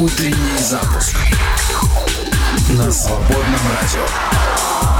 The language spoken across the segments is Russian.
Утренний запуск на свободном радио.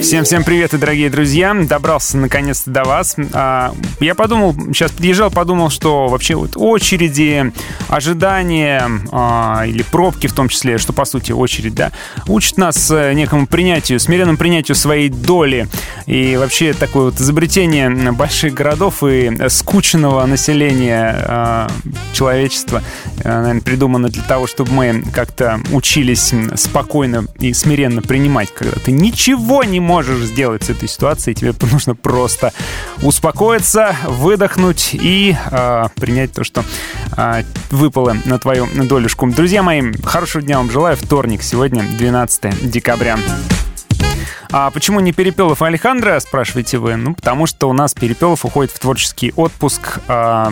Всем-всем привет, и дорогие друзья. Добрался наконец-то до вас. А, я подумал, сейчас подъезжал, подумал, что вообще вот очереди, ожидания а, или пробки в том числе, что по сути очередь, да, учат нас э, некому принятию, смиренному принятию своей доли. И вообще такое вот изобретение больших городов и скучного населения а, человечества, наверное, придумано для того, чтобы мы как-то учились спокойно и смиренно принимать, когда ты ничего не можешь сделать с этой ситуацией. Тебе нужно просто успокоиться, выдохнуть и э, принять то, что э, выпало на твою долюшку. Друзья мои, хорошего дня вам желаю. Вторник, сегодня 12 декабря. А почему не Перепелов и Алехандро, спрашиваете вы? Ну, потому что у нас Перепелов уходит в творческий отпуск. А,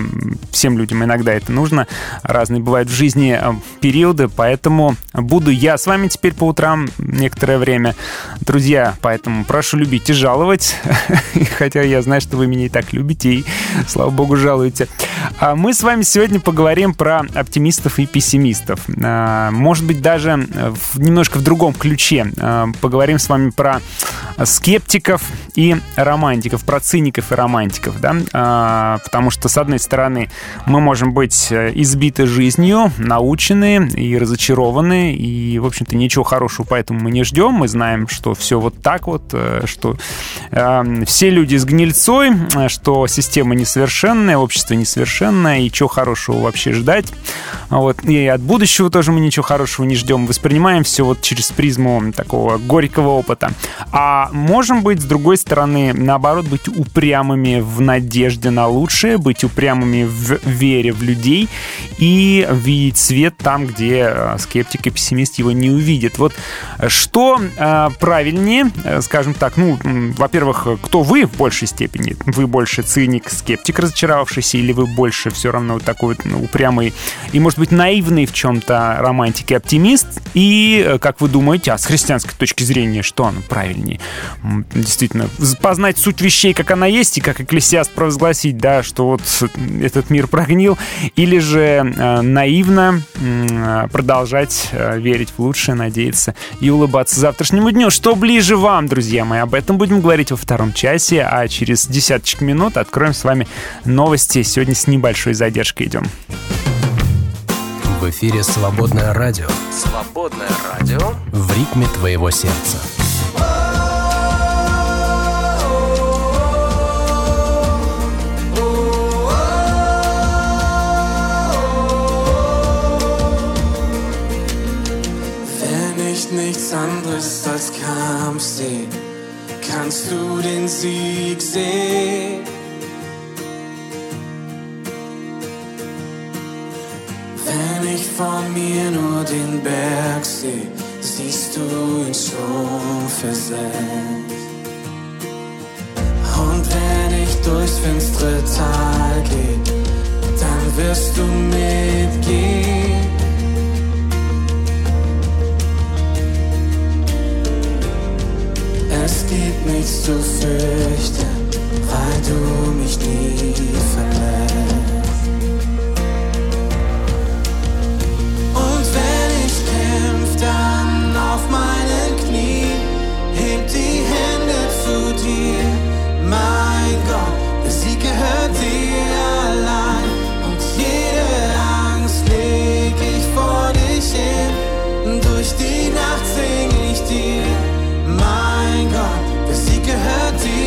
всем людям иногда это нужно. Разные бывают в жизни а, периоды, поэтому буду я с вами теперь по утрам некоторое время. Друзья, поэтому прошу любить и жаловать. Хотя я знаю, что вы меня и так любите, и, слава богу, жалуете. А мы с вами сегодня поговорим про оптимистов и пессимистов. А, может быть, даже немножко в другом ключе. Поговорим с вами про скептиков и романтиков, про циников и романтиков, да, а, потому что, с одной стороны, мы можем быть э, избиты жизнью, научены и разочарованы, и, в общем-то, ничего хорошего поэтому мы не ждем, мы знаем, что все вот так вот, э, что э, все люди с гнильцой, что система несовершенная, общество несовершенное, и чего хорошего вообще ждать, вот, и от будущего тоже мы ничего хорошего не ждем, воспринимаем все вот через призму такого горького опыта. А можем быть, с другой стороны, наоборот, быть упрямыми в надежде на лучшее, быть упрямыми в вере в людей и видеть свет там, где э, скептик и пессимист его не увидят. Вот что э, правильнее, э, скажем так, ну, во-первых, кто вы в большей степени? Вы больше циник, скептик, разочаровавшийся, или вы больше все равно вот такой вот ну, упрямый и, может быть, наивный в чем-то романтик и оптимист? И, э, как вы думаете, а с христианской точки зрения, что оно правильнее. Действительно, познать суть вещей, как она есть, и как экклесиаст провозгласить, да, что вот этот мир прогнил, или же э, наивно э, продолжать э, верить в лучшее, надеяться и улыбаться завтрашнему дню. Что ближе вам, друзья мои? Об этом будем говорить во втором часе, а через десяточек минут откроем с вами новости. Сегодня с небольшой задержкой идем. В эфире «Свободное радио». «Свободное радио» в ритме твоего сердца. Kannst du den Sieg sehen. Wenn ich vor mir nur den Berg sehe, siehst du ihn schon versetzt. Und wenn ich durchs finstere Tal gehe, dann wirst du mitgehen. Nichts zu fürchten, weil du mich nie verlässt. Und wenn ich kämpf, dann auf meinen Knien, heb die Hände zu dir, mein Gott, der Sieg gehört dir allein. Und jede Angst leg ich vor dich hin, durch die Nacht sing ich dir. Mein get her deep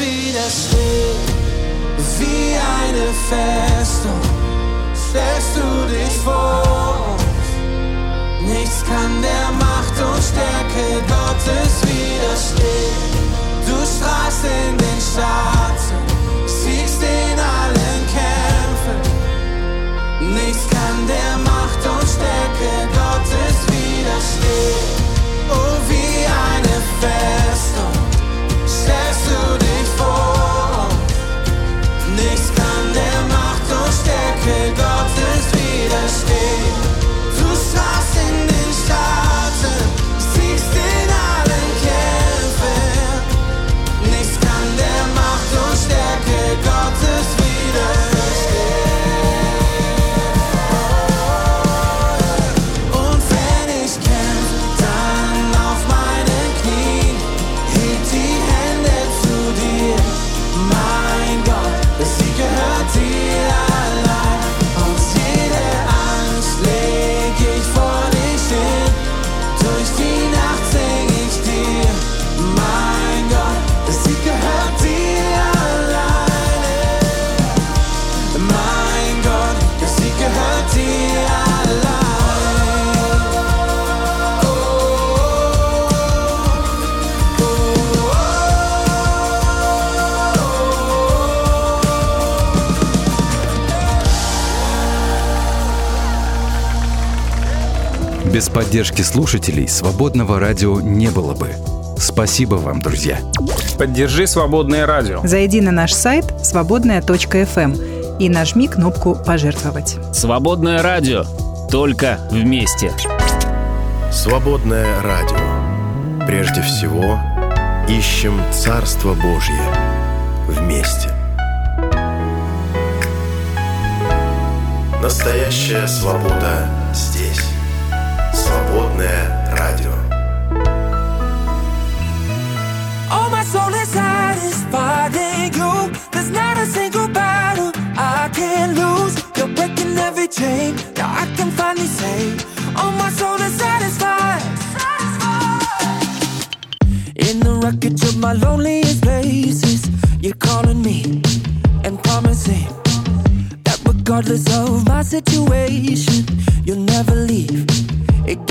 Gottes widerstehen. Wie eine Festung stellst du dich vor. Nichts kann der Macht und Stärke Gottes widerstehen. Du strahlst in den Schatten, поддержки слушателей свободного радио не было бы. Спасибо вам, друзья. Поддержи свободное радио. Зайди на наш сайт свободная.фм и нажми кнопку «Пожертвовать». Свободное радио. Только вместе. Свободное радио. Прежде всего, ищем Царство Божье вместе. Настоящая свобода. Свободное радио. Oh, my soul is satisfied in you. There's not a single battle I can lose. You're breaking every chain. Now I can finally say, Oh, my soul is satisfied. In the wreckage of my loneliest places, you're calling me and promising that regardless of my situation, you'll never leave.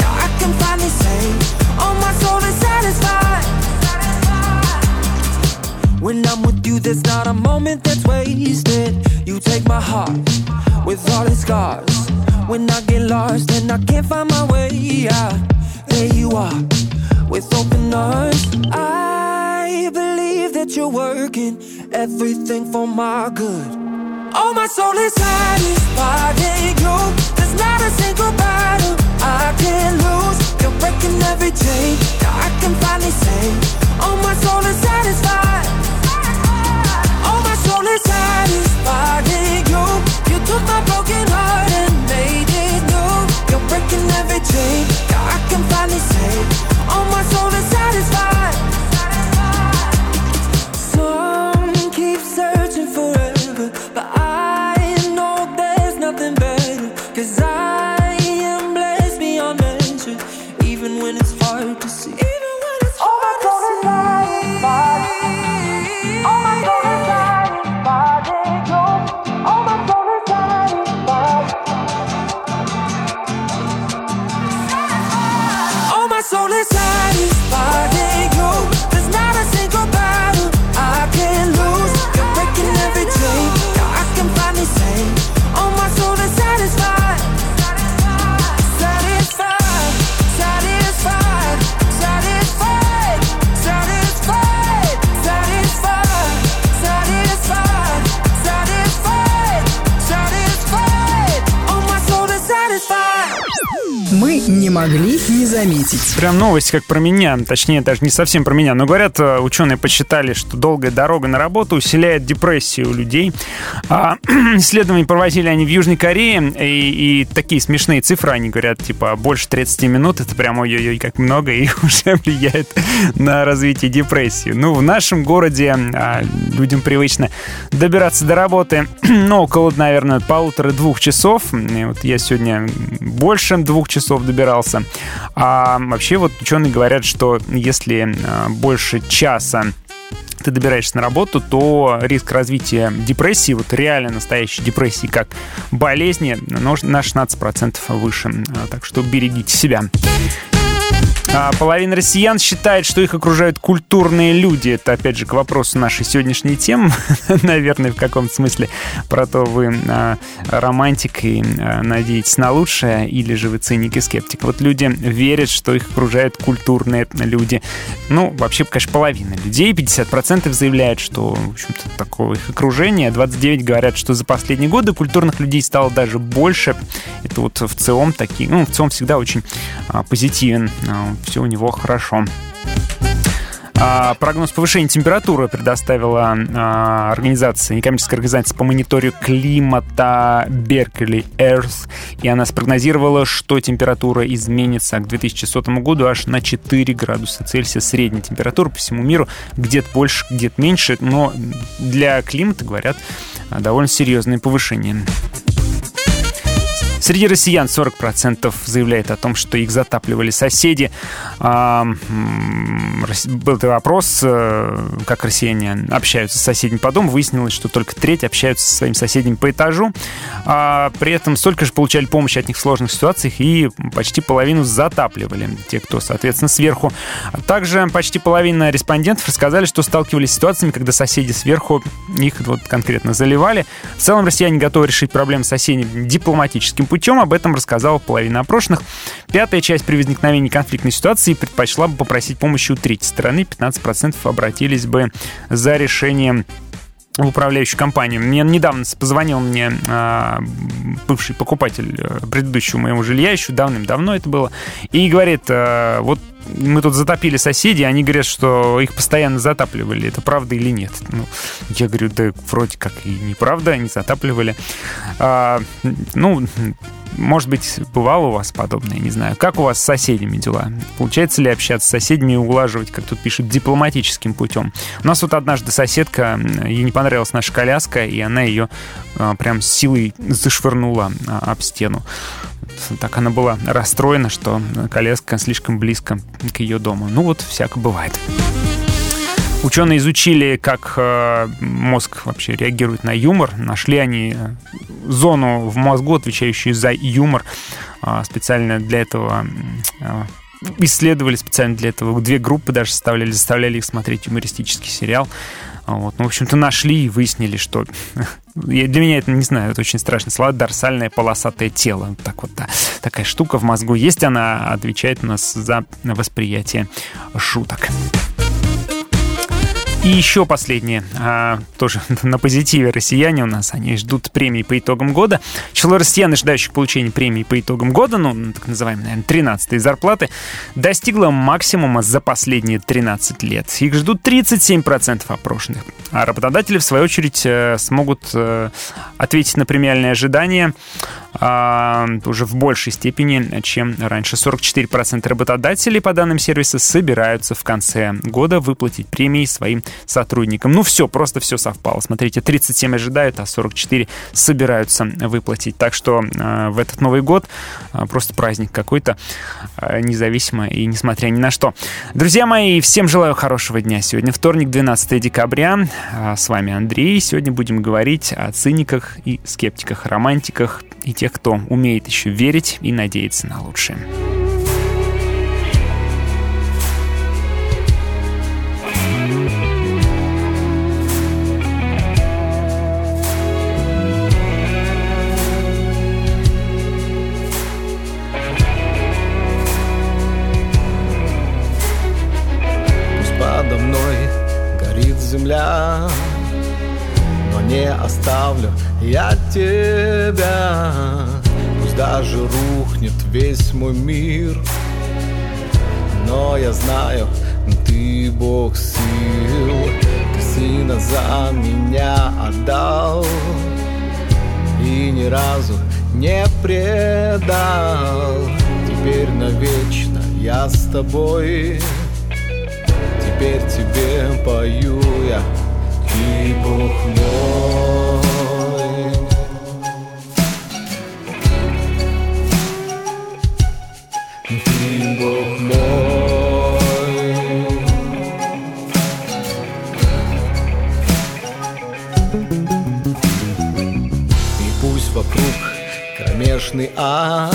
Now I can finally say, Oh, my soul is satisfied. When I'm with you, there's not a moment that's wasted. You take my heart with all its scars. When I get lost and I can't find my way out, there you are with open arms. I believe that you're working everything for my good. Oh, my soul is satisfied in you. There's not a single battle I can lose. You're breaking every chain. Now I can finally say, Oh, my soul is satisfied. Oh, my soul is satisfied in you. You took my broken heart and made it new. You're breaking every chain. Now I can finally say, Oh, my soul is satisfied. Не могли не заметить. Прям новость как про меня, точнее даже не совсем про меня, но говорят, э, ученые посчитали, что долгая дорога на работу усиляет депрессию у людей. А, исследования проводили они в Южной Корее, и, и такие смешные цифры, они говорят, типа, больше 30 минут, это прям ой-ой-ой, как много, и уже влияет на развитие депрессии. Ну, в нашем городе а, людям привычно добираться до работы, ну, около, наверное, полутора-двух часов. И вот я сегодня больше двух часов добирался. А вообще вот ученые говорят, что если а, больше часа ты добираешься на работу, то риск развития депрессии, вот реально настоящей депрессии, как болезни, на 16% выше. А, Так что берегите себя. А половина россиян считает, что их окружают культурные люди. Это, опять же, к вопросу нашей сегодняшней темы. Наверное, в каком-то смысле про то, вы а, романтик и а, надеетесь на лучшее, или же вы циник и скептик. Вот люди верят, что их окружают культурные люди. Ну, вообще, конечно, половина людей. 50% заявляют, что, в общем-то, такого их окружения. 29 говорят, что за последние годы культурных людей стало даже больше. Это вот в ЦИОМ такие... Ну, в ЦИОМ всегда очень а, позитивен. А, все у него хорошо. А, прогноз повышения температуры предоставила а, организация, некоммерческая организация по мониторингу климата Berkeley Earth. И она спрогнозировала, что температура изменится к 2100 году аж на 4 градуса Цельсия. Средняя температура по всему миру где-то больше, где-то меньше. Но для климата, говорят, довольно серьезное повышение. Среди россиян 40% заявляет о том, что их затапливали соседи. А, Был это вопрос, э, как россияне общаются с соседями по дому. Выяснилось, что только треть общаются со своими соседями по этажу. А При этом столько же получали помощь от них в сложных ситуациях и почти половину затапливали. Те, кто, соответственно, сверху. Также почти половина респондентов рассказали, что сталкивались с ситуациями, когда соседи сверху их вот конкретно заливали. В целом россияне готовы решить проблемы с соседями дипломатическим путем. Об этом рассказала половина опрошенных. Пятая часть при возникновении конфликтной ситуации предпочла бы попросить помощи у третьей стороны. 15% обратились бы за решением в управляющую компанию. Мне недавно позвонил мне а, бывший покупатель э, предыдущего моего жилья, еще давным-давно это было, и говорит, а, вот мы тут затопили соседей, они говорят, что их постоянно затапливали. Это правда или нет? Ну, я говорю, да вроде как и неправда, они затапливали. А, ну, может быть, бывало у вас подобное, не знаю. Как у вас с соседями дела? Получается ли общаться с соседями и улаживать, как тут пишут, дипломатическим путем? У нас вот однажды соседка, ей не понравилась наша коляска, и она ее а, прям силой зашвырнула а, об стену. Так она была расстроена, что коляска слишком близко к ее дому. Ну вот, всяко бывает. Ученые изучили, как э, мозг вообще реагирует на юмор. Нашли они э, зону в мозгу, отвечающую за юмор. А, специально для этого э, исследовали, специально для этого две группы даже составляли, заставляли их смотреть юмористический сериал. Вот. Ну, в общем-то, нашли и выяснили, что... Я- Для меня это, не знаю, это очень страшный слова. Дорсальное полосатое тело. Так вот, да. Такая штука в мозгу есть, она отвечает у нас за восприятие шуток. И еще последнее, а, тоже на позитиве россияне у нас, они ждут премии по итогам года. Число россиян, ожидающих получения премии по итогам года, ну, так называемой, наверное, 13 зарплаты, достигло максимума за последние 13 лет. Их ждут 37% опрошенных. А работодатели, в свою очередь, э, смогут э, ответить на премиальные ожидания уже в большей степени, чем раньше. 44% работодателей, по данным сервиса, собираются в конце года выплатить премии своим сотрудникам. Ну все, просто все совпало. Смотрите, 37 ожидают, а 44 собираются выплатить. Так что э, в этот Новый год э, просто праздник какой-то, независимо и несмотря ни на что. Друзья мои, всем желаю хорошего дня. Сегодня вторник, 12 декабря. А С вами Андрей. Сегодня будем говорить о циниках и скептиках, романтиках и тех, кто умеет еще верить и надеяться на лучшее. Оставлю я тебя. Пусть даже рухнет весь мой мир. Но я знаю, ты Бог сил. Ты сына за меня отдал И ни разу не предал. Теперь навечно я с тобой. Теперь тебе пою я Ты Бог мой Ты Бог мой. И пусть вокруг кромешный ад.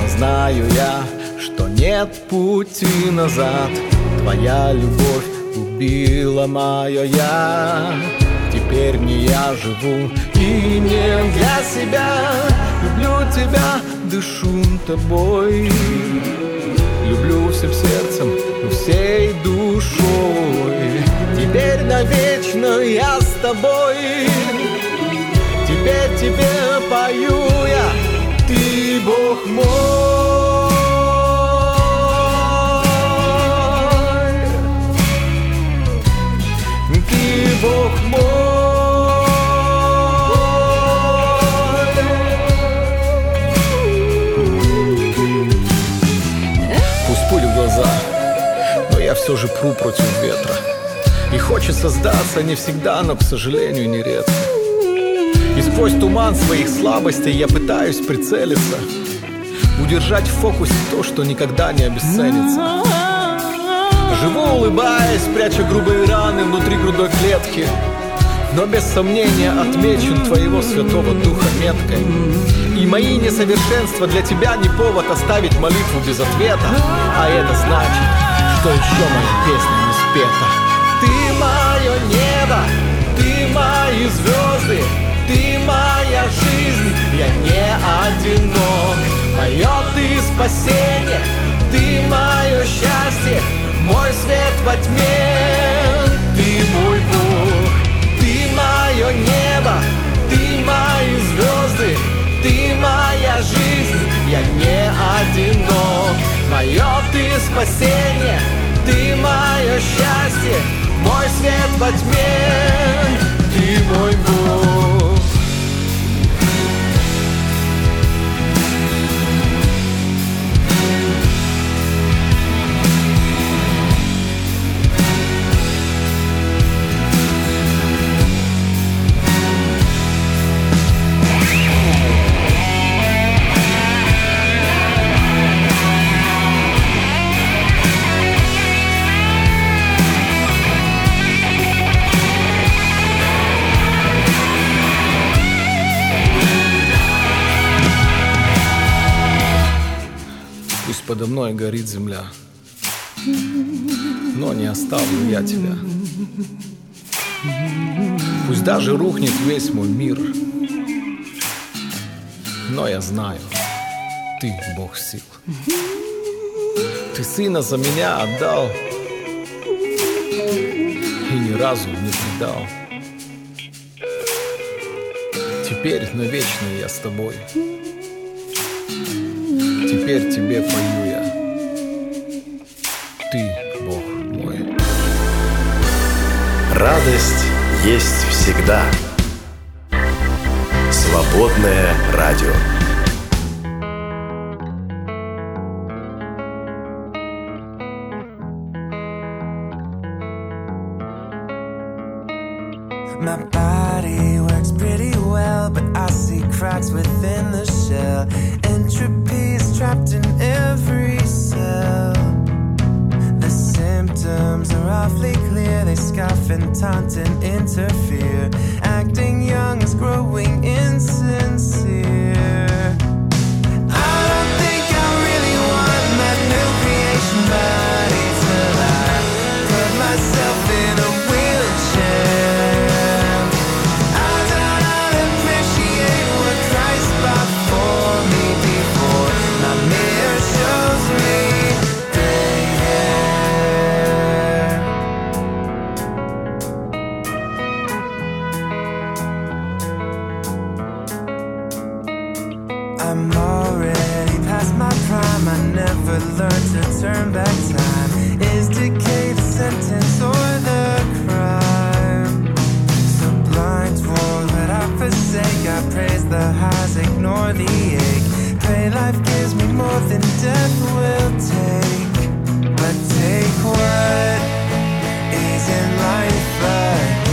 Но знаю я, что нет пути назад. Твоя любовь убила мое я. Теперь не я живу и не для себя. Люблю тебя, дышу тобой. Люблю всем сердцем, всей душой. Теперь навечно я с тобой. Теперь тебе пою я. Ты Бог мой все же пру против ветра. И хочется сдаться не всегда, но, к сожалению, нередко. И сквозь туман своих слабостей я пытаюсь прицелиться Удержать в фокусе то, что никогда не обесценится. Живу улыбаясь, пряча грубые раны внутри грудной клетки но без сомнения отмечен твоего святого духа меткой. И мои несовершенства для тебя не повод оставить молитву без ответа А это значит, что еще моя песня не спета? Ты мое небо, ты мои звезды Ты моя жизнь, я не одинок. Мое ты спасение, ты мое счастье Мой свет во тьме, ты мой Бог ты мое небо, ты мои звезды, ты моя жизнь, я не одинок. Мое спасение, ты мое счастье, мой свет во тьме, ты мой Бог. Подо мной горит земля, но не оставлю я тебя. Пусть даже рухнет весь мой мир, но я знаю, ты Бог сил. Ты сына за меня отдал и ни разу не предал. Теперь навечно я с тобой. Теперь тебе пою я. Ты Бог мой. Радость есть всегда. Свободное радио. Taunt and interfere. Acting young is growing insincere. I praise the highs, ignore the ache. Pray life gives me more than death will take. But take what is in life a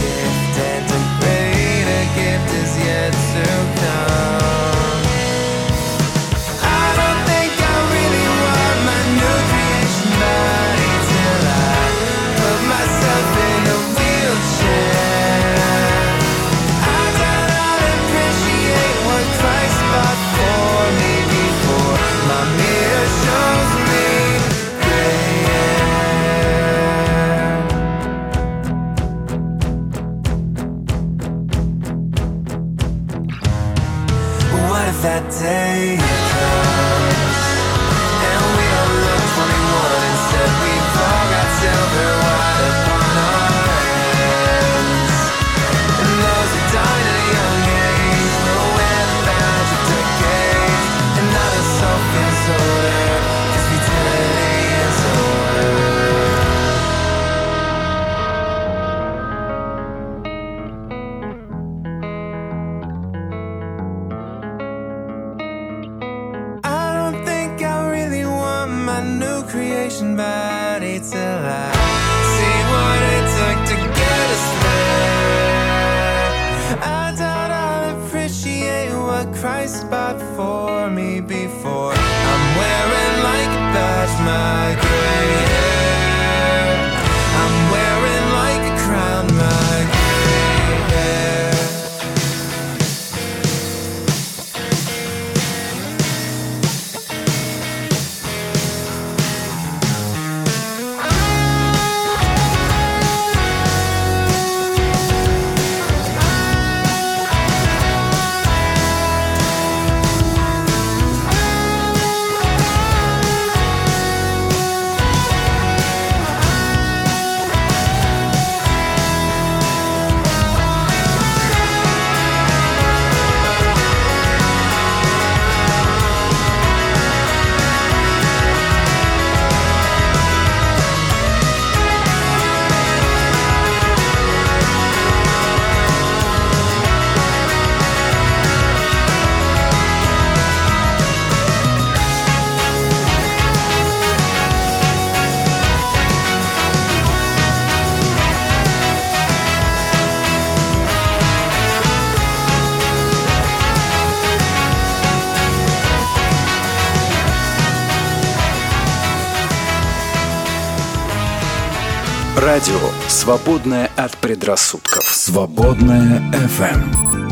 «Свободное от предрассудков». «Свободное FM.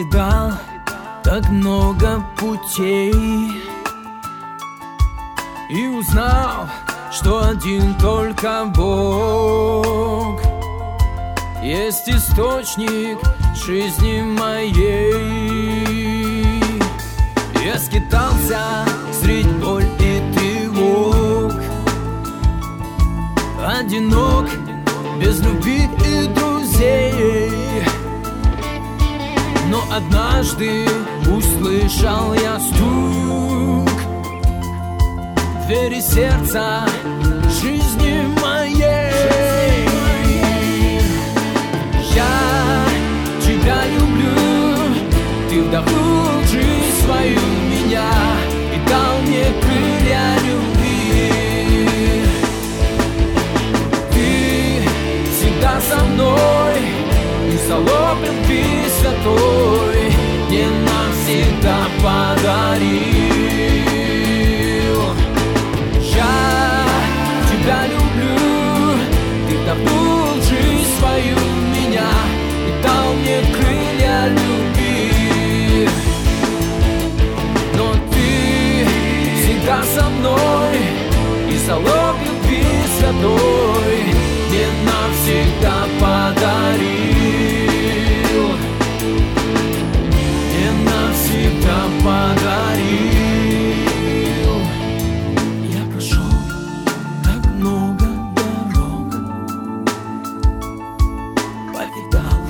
Повидал так много путей. И узнал, что один только Бог Есть источник жизни моей. Я скитался средь боль и тревог Одинок, без любви и друзей однажды услышал я стук. Двери сердца жизни моей. Я тебя люблю Ты вдохнул жизнь свою в меня И дал мне крылья любви. Ты всегда со мной И любви святой Мне навсегда подарил. Я тебя люблю Ты вдохнул жизнь свою меня И дал мне крылья любви. Но ты всегда со мной залог любви святой Мне навсегда подарил навсегда подарил. Я прошел так много дорог. Повидал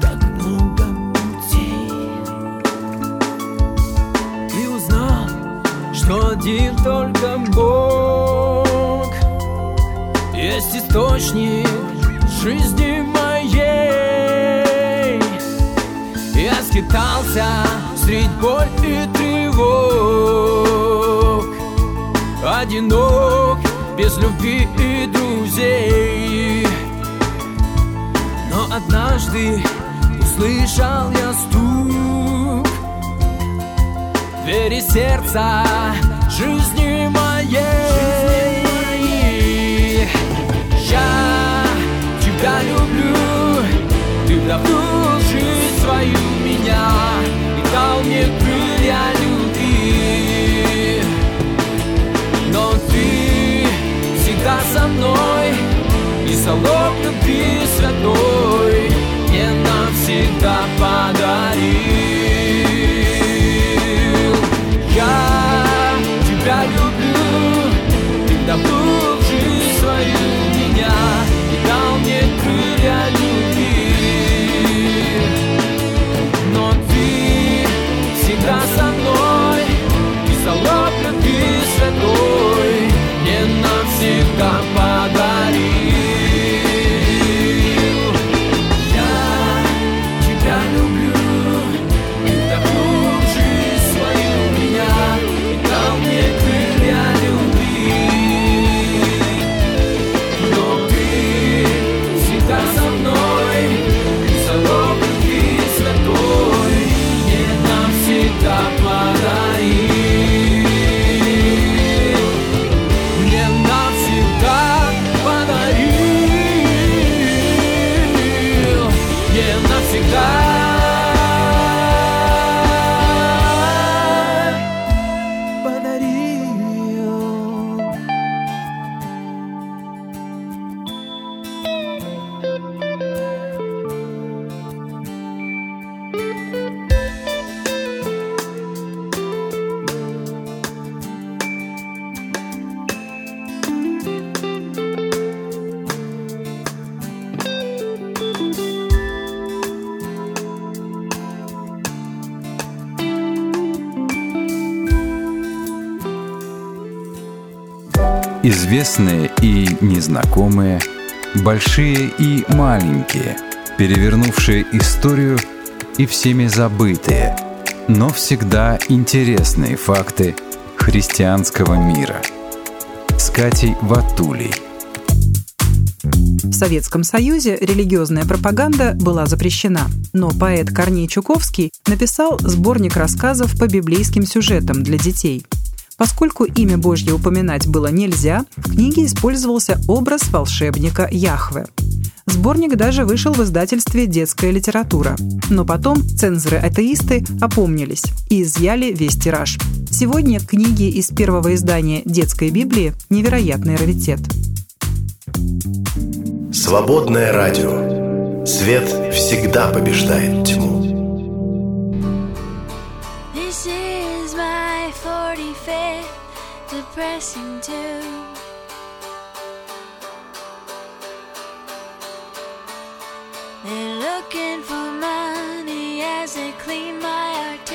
так много путей. И узнал, что один только Бог Есть источник жизни моей. Я скитался средь боль и тревог. Одинок, без любви и друзей. Но однажды услышал я стук. Двери сердца жизни и маленькие, перевернувшие историю и всеми забытые, но всегда интересные факты христианского мира. С Катей Ватулей. В Советском Союзе религиозная пропаганда была запрещена, но поэт Корней Чуковский написал сборник рассказов по библейским сюжетам для детей. Поскольку имя Божье упоминать было нельзя, в книге использовался образ волшебника Яхве. Сборник даже вышел в издательстве «Детская литература». Но потом цензоры-атеисты опомнились и изъяли весь тираж. Сегодня книги из первого издания «Детской Библии» – невероятный раритет. Свободное радио. Свет всегда побеждает тьму. They're looking for money as they clean my artistic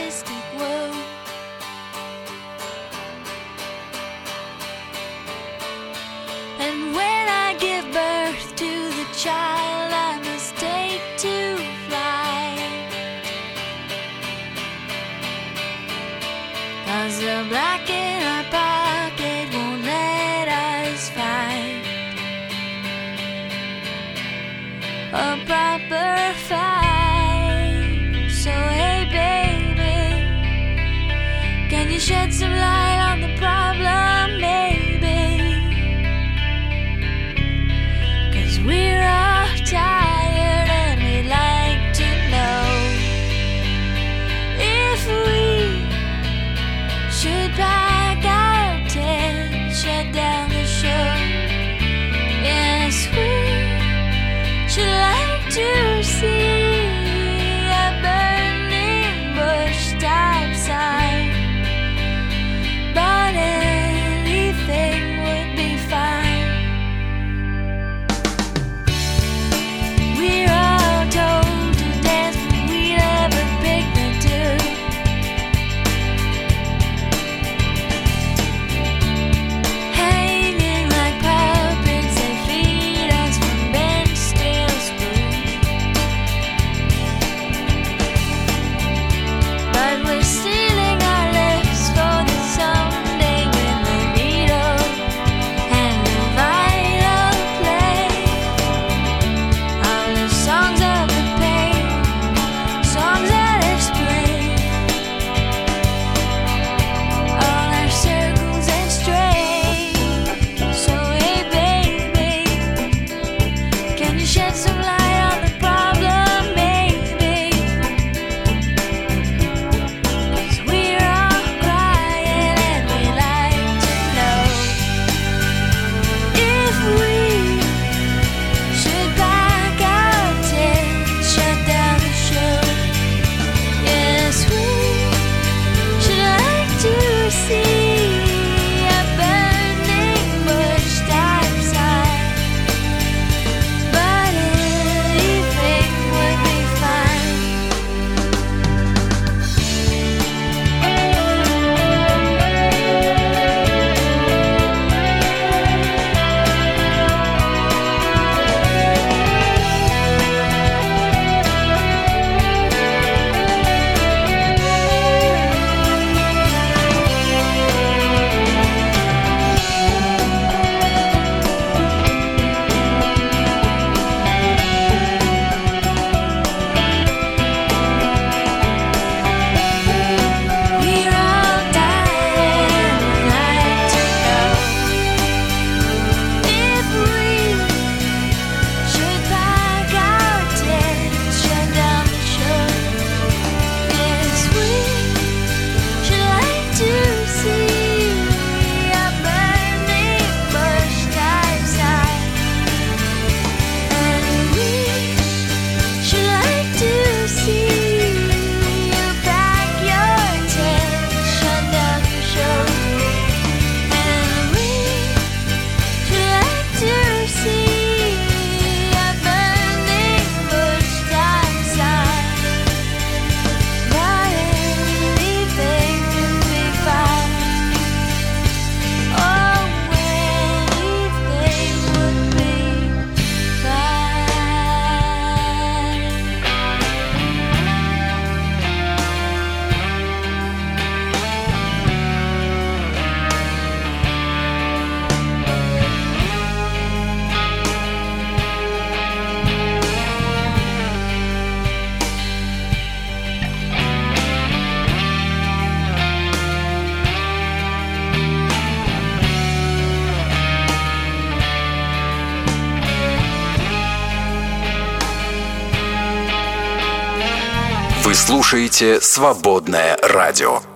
слушаете «Свободное радио».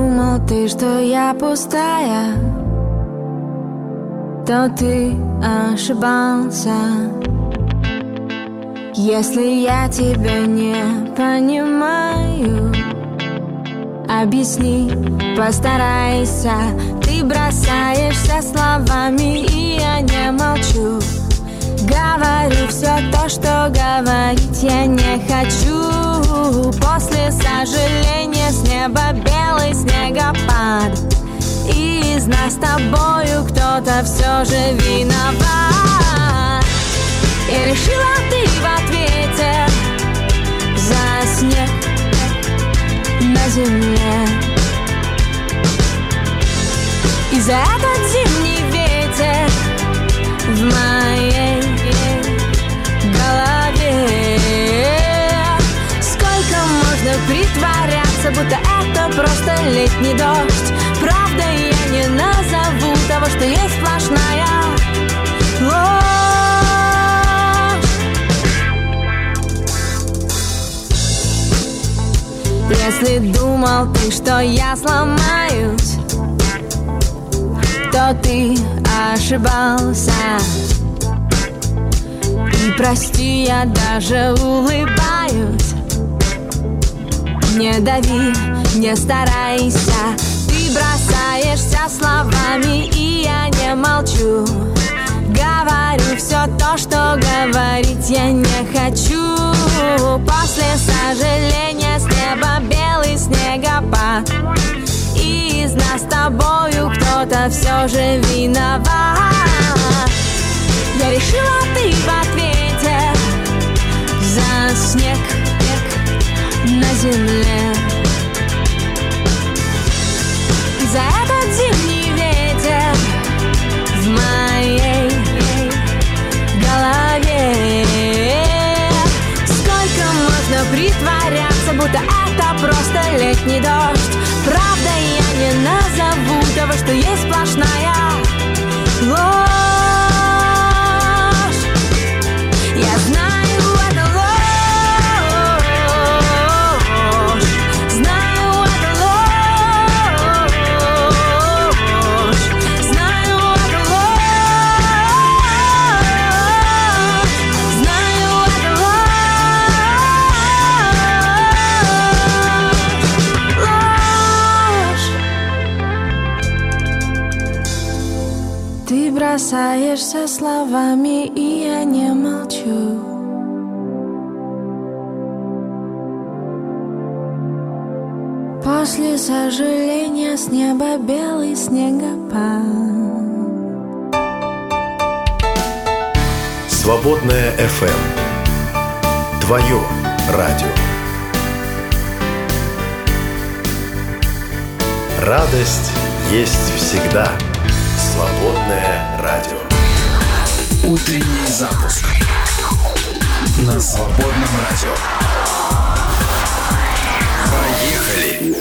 думал ты, что я пустая. То ты ошибался. Если я тебя не понимаю Объясни, постарайся. Ты бросаешься словами, и я не молчу. Говорю все то, что говорить я не хочу. После сожаления с неба белый снегопад. И из нас с тобою кто-то все же виноват. Я решила, ты в ответе. За снег на земле. И за этот зимний притворяться, будто это просто летний дождь. Правда я не назову того, что есть сплошная ложь. Если думал ты, что я сломаюсь то ты ошибался. И прости, я даже улыбаюсь Не дави, не старайся. Ты бросаешься словами, и я не молчу. Говорю все то, что говорить я не хочу. После сожаления с неба белый снегопад. И из нас с тобою кто-то все же виноват. Я решила, ты в ответе. За снег земле. И за этот зимний ветер В моей голове. Сколько можно притворяться, будто это просто летний дождь. Правда, я не назову того, что есть сплошная ложь бросаешься словами, и я не молчу После сожаления с неба белый снегопад Свободная FM. Твое радио. Радость есть всегда. Свободное радио. Утренний запуск на свободном радио. Поехали!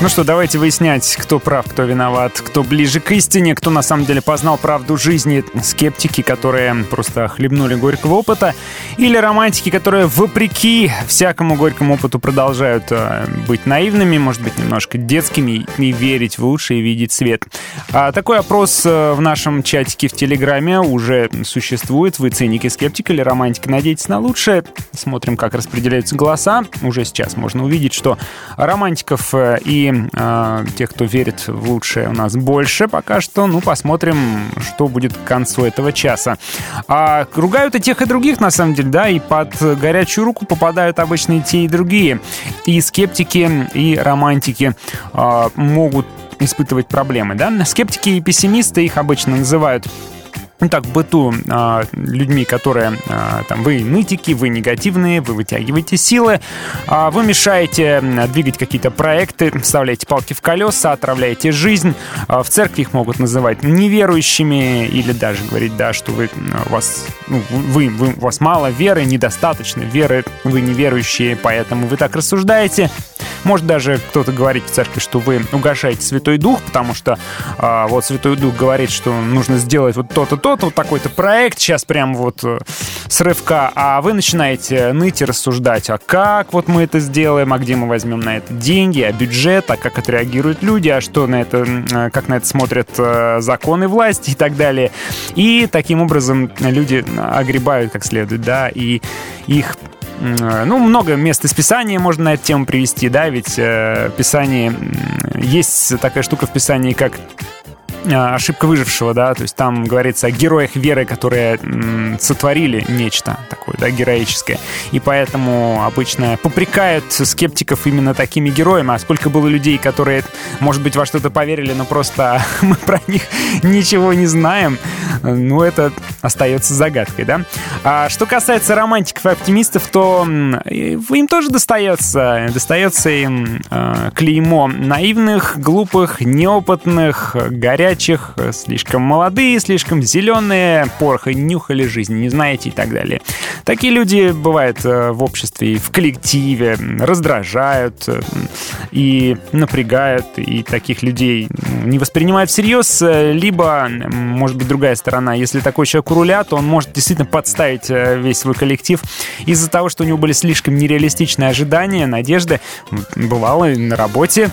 Ну что, давайте выяснять, кто прав, кто виноват, кто ближе к истине, кто на самом деле познал правду жизни. Скептики, которые просто хлебнули горького опыта, или романтики, которые вопреки всякому горькому опыту продолжают э, быть наивными, может быть, немножко детскими и верить в лучшее и видеть свет. А такой опрос э, в нашем чатике в Телеграме уже существует. Вы циники, скептик или романтик, надеетесь на лучшее. Смотрим, как распределяются голоса. Уже сейчас можно увидеть, что романтиков э, э, тех, кто верит в лучшее, у нас больше пока что. Ну, посмотрим, что будет к концу этого часа. А ругают и тех, и других, на самом деле, да, и под горячую руку попадают обычно и те, и другие. И скептики, и романтики э, могут испытывать проблемы, да. Скептики и пессимисты их обычно называют так, в быту э, людьми, которые э, там вы нытики, вы негативные, вы вытягиваете силы, э, вы мешаете двигать какие-то проекты, вставляете палки в колеса, отравляете жизнь. Э, в церкви их могут называть неверующими или даже говорить, да, что вы, у вас, ну, вы, вы, у вас мало веры, недостаточно веры, вы неверующие, поэтому вы так рассуждаете. Может даже кто-то говорить в церкви, что вы угошаете Святой Дух, потому что э, вот Святой Дух говорит, что нужно сделать вот то-то, то-то, вот такой-то проект, сейчас прям вот э, с а вы начинаете ныть и рассуждать, а как вот мы это сделаем, а где мы возьмем на это деньги, а бюджет, а как отреагируют люди, а что на это, э, как на это смотрят э, законы власти и так далее. И таким образом люди огребают как следует, да, и их ну, много мест из Писания можно на эту тему привести, да, ведь э, Писание, есть такая штука в Писании, как ошибка выжившего, да, то есть там говорится о героях веры, которые сотворили нечто такое, да, героическое. И поэтому обычно попрекают скептиков именно такими героями. А сколько было людей, которые, может быть, во что-то поверили, но просто мы про них ничего не знаем, ну, это остается загадкой, да. А что касается романтиков и оптимистов, то им тоже достается, достается им э, клеймо наивных, глупых, неопытных, горячих, слишком молодые, слишком зеленые, порха нюхали жизни, не знаете и так далее. Такие люди бывают э, в обществе и в коллективе, раздражают э, и напрягают, и таких людей не воспринимают всерьез, э, либо, может быть, другая сторона, если такой человек у руля, то он может действительно подставить весь свой коллектив из-за того, что у него были слишком нереалистичные ожидания, надежды. Бывало на работе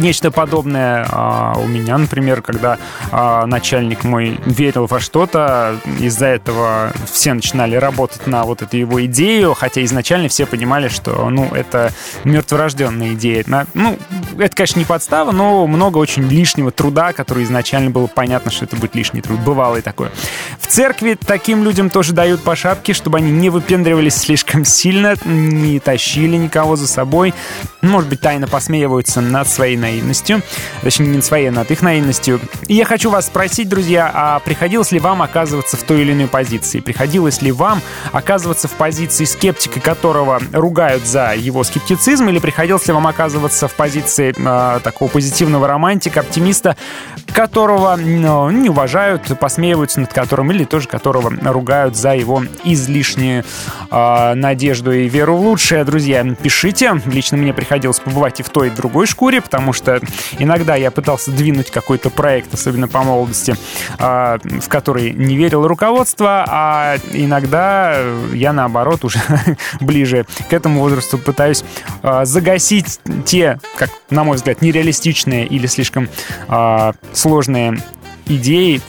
нечто подобное а, у меня, например, когда а, начальник мой верил во что-то, из-за этого все начинали работать на вот эту его идею, хотя изначально все понимали, что, ну, это мертворожденная идея. Ну, это, конечно, не подстава, но много очень лишнего труда, который изначально было понятно, что это будет лишний труд. Бывало и такое. В церкви таким людям тоже дают по шапке, чтобы они не выпендривались слишком сильно, не тащили никого за собой. Может быть, тайно посмеиваются над своей наивностью, точнее, не своей, над их наивностью. И я хочу вас спросить, друзья, а приходилось ли вам оказываться в той или иной позиции? Приходилось ли вам оказываться в позиции скептика, которого ругают за его скептицизм, или приходилось ли вам оказываться в позиции э, такого позитивного романтика, оптимиста, которого ну, не уважают, посмеиваются над которым, или тоже которого ругают за его излишнюю э, надежду и веру в лучшее? Друзья, пишите. Лично мне приходилось побывать и в той, и в другой шкуре, потому потому что иногда я пытался двинуть какой-то проект, особенно по молодости, а, в который не верил руководство, а иногда я, наоборот, уже ближе к этому возрасту пытаюсь а, загасить те, как, на мой взгляд, нереалистичные или слишком а, сложные идеи,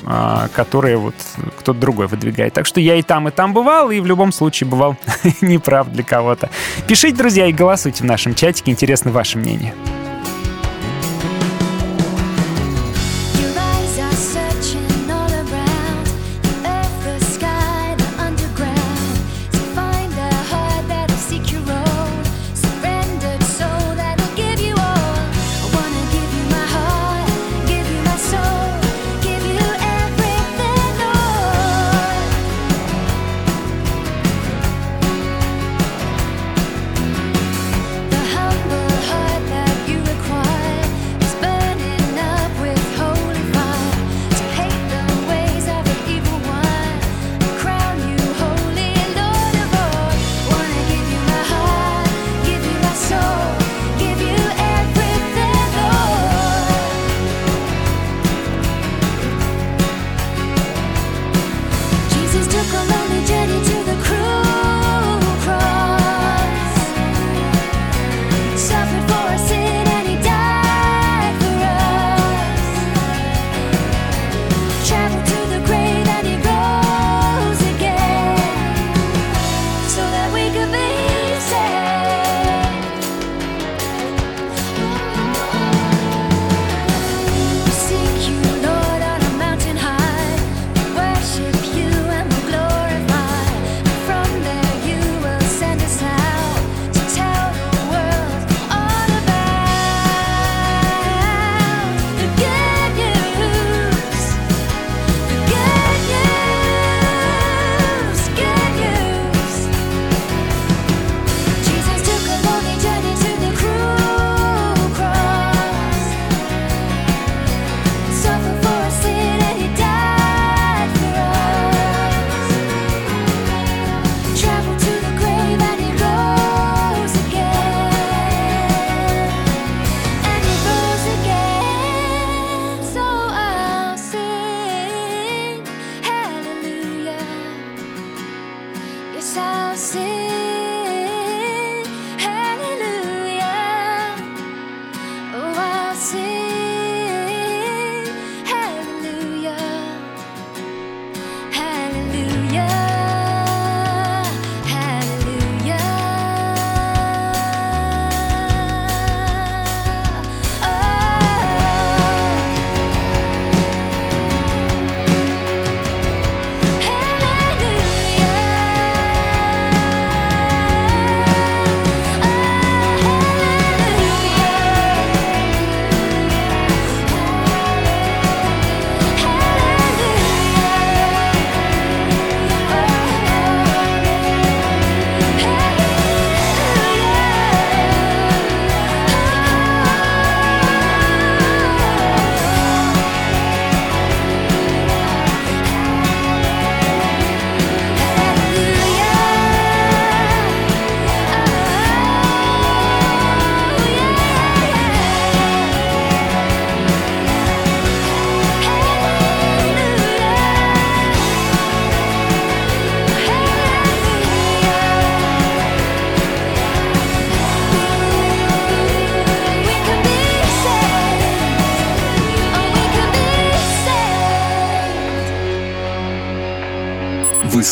которые вот кто-то другой выдвигает. Так что я и там, и там бывал, и в любом случае бывал неправ для кого-то. Пишите, друзья, и голосуйте в нашем чатике. Интересно ваше мнение.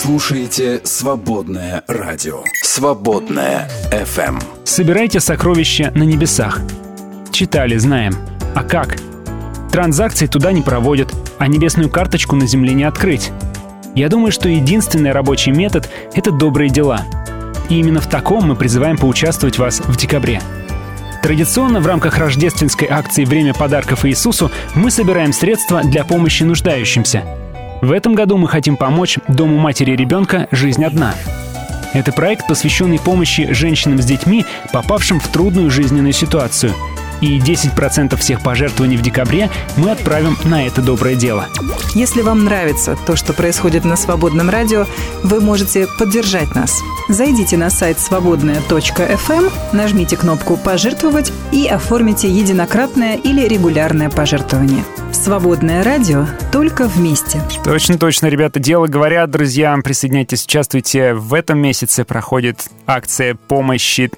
Слушаете «Свободное радио». «Свободное FM. Собирайте сокровища на небесах. Читали, знаем. А как? Транзакции туда не проводят, а небесную карточку на земле не открыть. Я думаю, что единственный рабочий метод — это добрые дела. И именно в таком мы призываем поучаствовать вас в декабре. Традиционно в рамках рождественской акции «Время подарков Иисусу» мы собираем средства для помощи нуждающимся. В этом году мы хотим помочь Дому матери и ребенка «Жизнь одна». Это проект, посвященный помощи женщинам с детьми, попавшим в трудную жизненную ситуацию – и 10% всех пожертвований в декабре мы отправим на это доброе дело. Если вам нравится то, что происходит на Свободном радио, вы можете поддержать нас. Зайдите на сайт свободная.фм, нажмите кнопку «Пожертвовать» и оформите единократное или регулярное пожертвование. Свободное радио только вместе. Точно-точно, ребята, дело говорят, друзья, присоединяйтесь, участвуйте. В этом месяце проходит акция помощи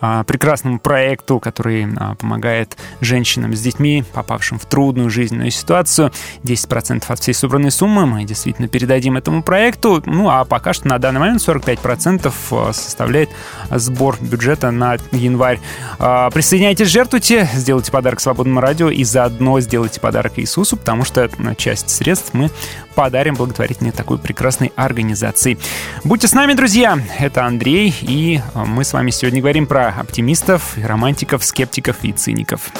а, прекрасному проекту, который а, помогает женщинам с детьми, попавшим в трудную жизненную ситуацию. 10% от всей собранной суммы мы действительно передадим этому проекту. Ну, а пока что на данный момент 45% а, составляет сбор бюджета на январь. Присоединяйтесь, жертвуйте, сделайте подарок свободному радио и заодно сделайте подарок Иисусу, потому что часть средств мы подарим благотворительной такой прекрасной организации. Будьте с нами, друзья! Это Андрей, и мы с вами сегодня говорим про оптимистов, романтиков, скептиков и циников.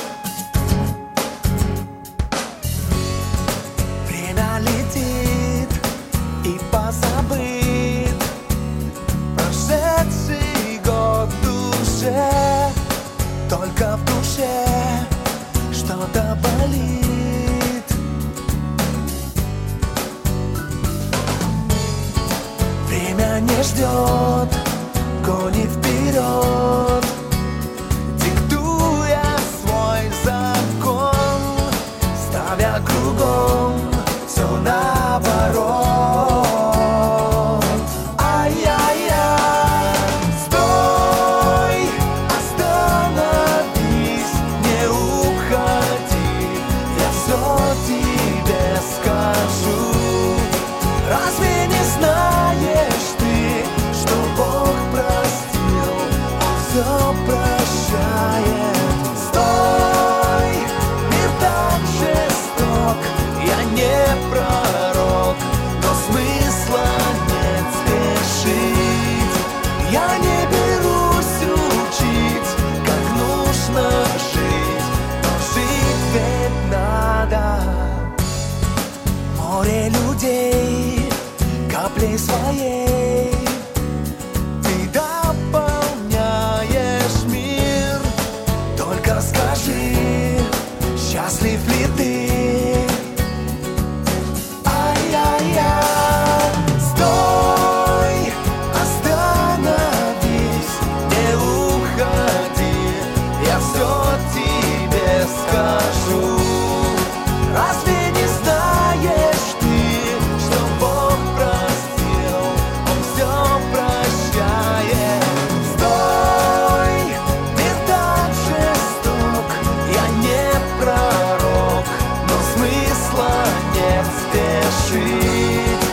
Спешить.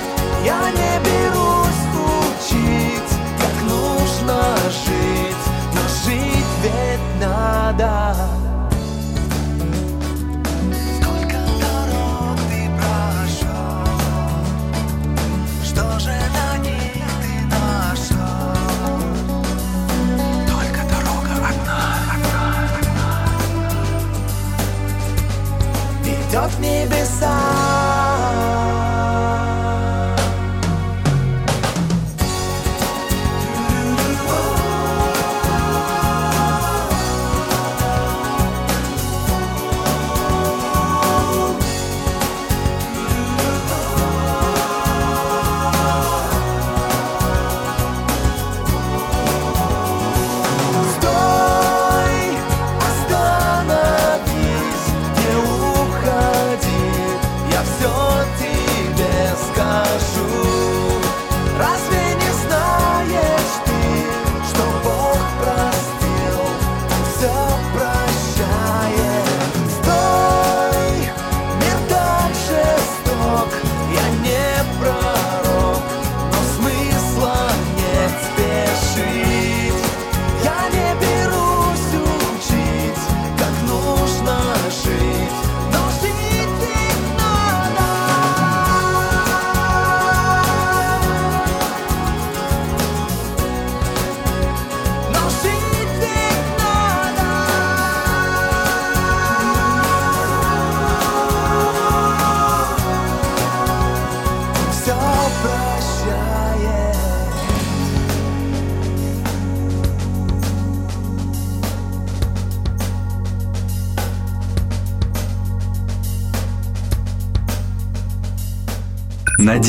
Я не берусь учить, как нужно жить, но жить ведь надо. Сколько дорог ты прошел, что же на них ты нашел? Только дорога одна, одна, ведет в небеса.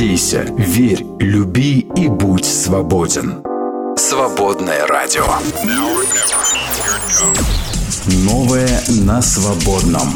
Надейся, верь, люби и будь свободен. Свободное радио. Новое на свободном.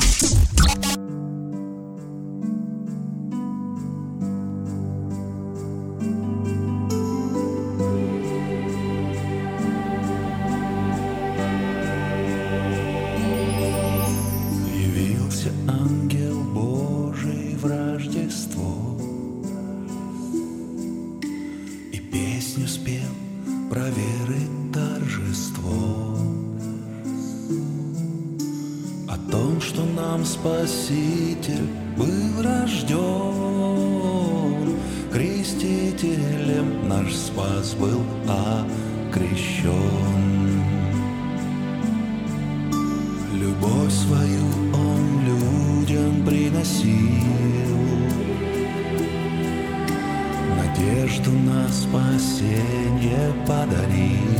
Надежду на спасение подарил.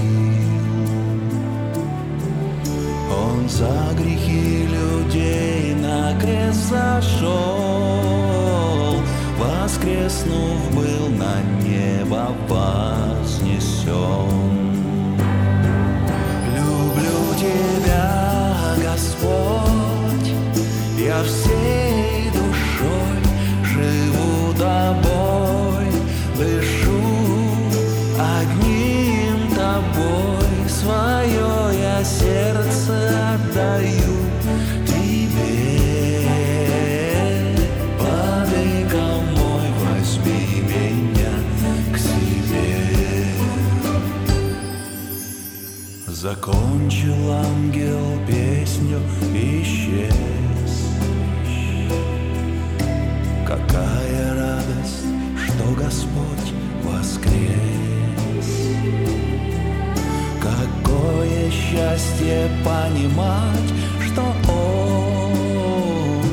Он за грехи людей на крест зашел Воскреснув был на небо вознесен Люблю тебя, Господь, я всей душой живу тобой, дышу одним тобой, свое я сердце отдаю тебе. Мой, возьми меня к себе. Закончил ангел песню, исчез. Господь воскрес. Какое счастье понимать, что Он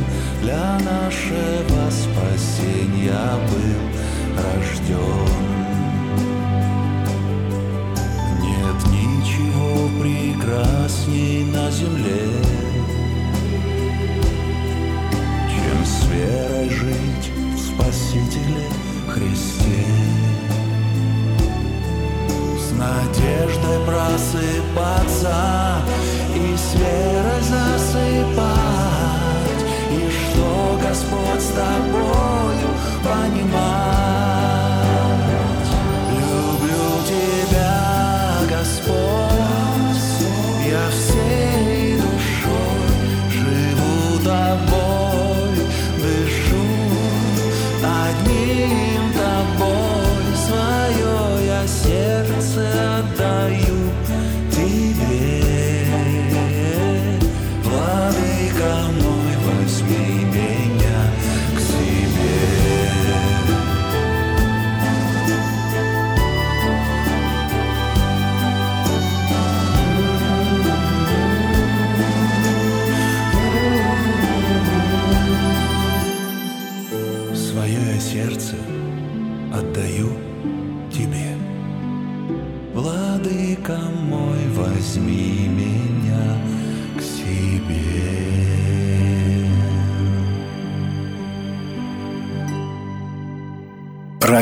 для нашего спасения был рожден. Нет ничего прекрасней на земле, просыпаться и с верой засыпать, и что Господь с тобою понимать.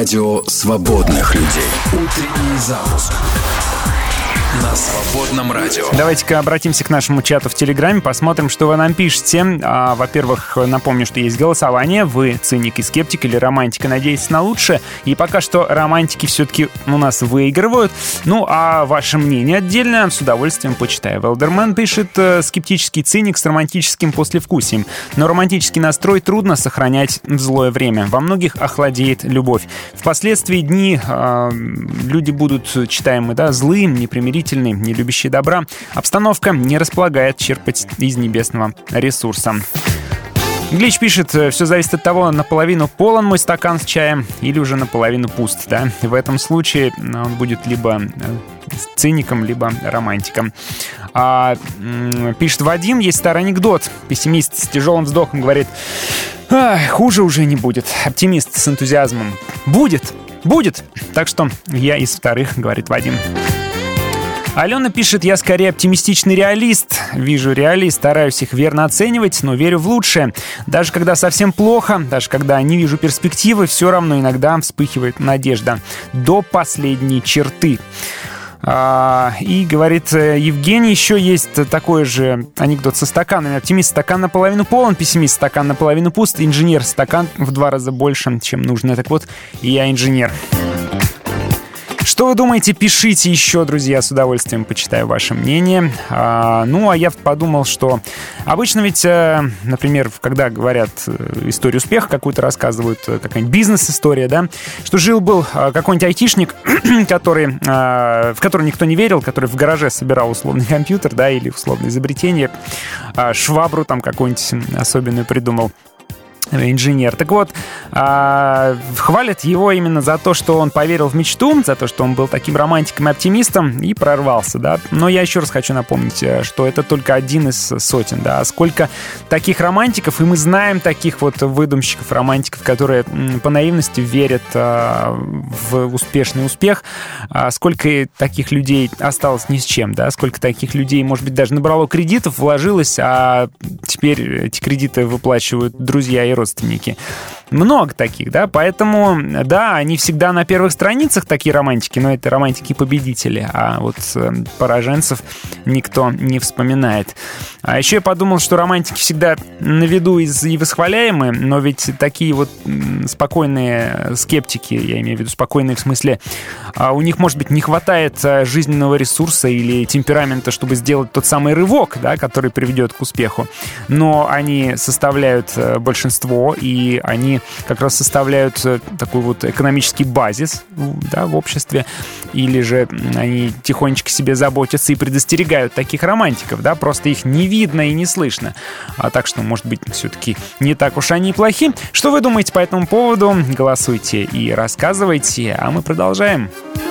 Радио свободных людей. Утренний запуск. Свободном радио. Давайте-ка обратимся к нашему чату в Телеграме, посмотрим, что вы нам пишете. А, во-первых, напомню, что есть голосование. Вы циник и скептик или романтика, надеетесь на лучшее. И пока что романтики все-таки у нас выигрывают. Ну, а ваше мнение отдельно с удовольствием почитаю. Велдермен пишет э, «Скептический циник с романтическим послевкусием. Но романтический настрой трудно сохранять в злое время. Во многих охладеет любовь. Впоследствии дни э, люди будут, читаем мы, да, злые, непримирительные, не любящие добра. Обстановка не располагает черпать из небесного ресурса. Глич пишет, все зависит от того, наполовину полон мой стакан с чаем или уже наполовину пуст. Да? В этом случае он будет либо циником, либо романтиком. А, пишет Вадим, есть старый анекдот. Пессимист с тяжелым вздохом говорит, «Ай, хуже уже не будет. Оптимист с энтузиазмом. Будет, будет. Так что я из вторых, говорит Вадим. Алена пишет, я скорее оптимистичный реалист. Вижу реалист, стараюсь их верно оценивать, но верю в лучшее. Даже когда совсем плохо, даже когда не вижу перспективы, все равно иногда вспыхивает надежда. До последней черты. А, и говорит э, Евгений, еще есть такой же анекдот со стаканами. Оптимист стакан наполовину полон, пессимист стакан наполовину пуст, инженер стакан в два раза больше, чем нужно. Так вот, я инженер. Что вы думаете, пишите еще, друзья, с удовольствием почитаю ваше мнение. А, ну, а я подумал, что обычно ведь, э, например, когда говорят э, историю успеха какую-то рассказывают, э, какая-нибудь бизнес-история, да, что жил-был какой-нибудь айтишник, который, в который никто не верил, который в гараже собирал условный компьютер, да, или условное изобретение, швабру там какую-нибудь особенную придумал инженер. Так вот, э, хвалят его именно за то, что он поверил в мечту, за то, что он был таким романтиком и оптимистом и прорвался, да. Но я еще раз хочу напомнить, э, что это только один из сотен, да. А сколько таких романтиков, и мы знаем таких вот выдумщиков, романтиков, которые по наивности верят э, в успешный успех, а сколько таких людей осталось ни с чем, да, сколько таких людей, может быть, даже набрало кредитов, вложилось, а теперь эти кредиты выплачивают друзья и родственники. Много таких, да, поэтому, да, они всегда на первых страницах такие романтики, но это романтики-победители, а вот э, пораженцев никто не вспоминает. А еще я подумал, что романтики всегда на виду и восхваляемы, но ведь такие вот спокойные скептики, я имею в виду спокойные в смысле, а у них, может быть, не хватает э, жизненного ресурса или темперамента, чтобы сделать тот самый рывок, да, который приведет к успеху. Но они составляют э, большинство, и они как раз составляют э, такой вот экономический базис да, в обществе, или же они тихонечко себе заботятся и предостерегают таких романтиков, да, просто их не видно и не слышно. А так что, может быть, все-таки не так уж они и плохи. Что вы думаете по этому поводу? Голосуйте и рассказывайте, а мы продолжаем. A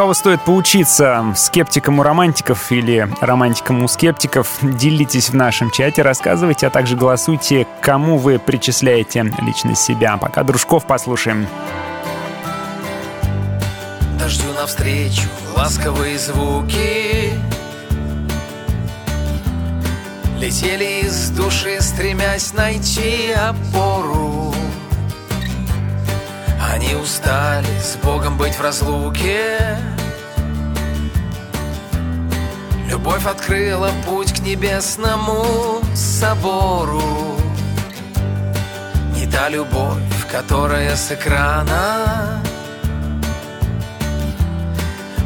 кого стоит поучиться, скептикам у романтиков или романтикам у скептиков, делитесь в нашем чате, рассказывайте, а также голосуйте, кому вы причисляете лично себя. Пока дружков послушаем. Дождю навстречу ласковые звуки Летели из души, стремясь найти опору Они устали с Богом быть в разлуке. Любовь открыла путь к небесному собору. Не та любовь, которая с экрана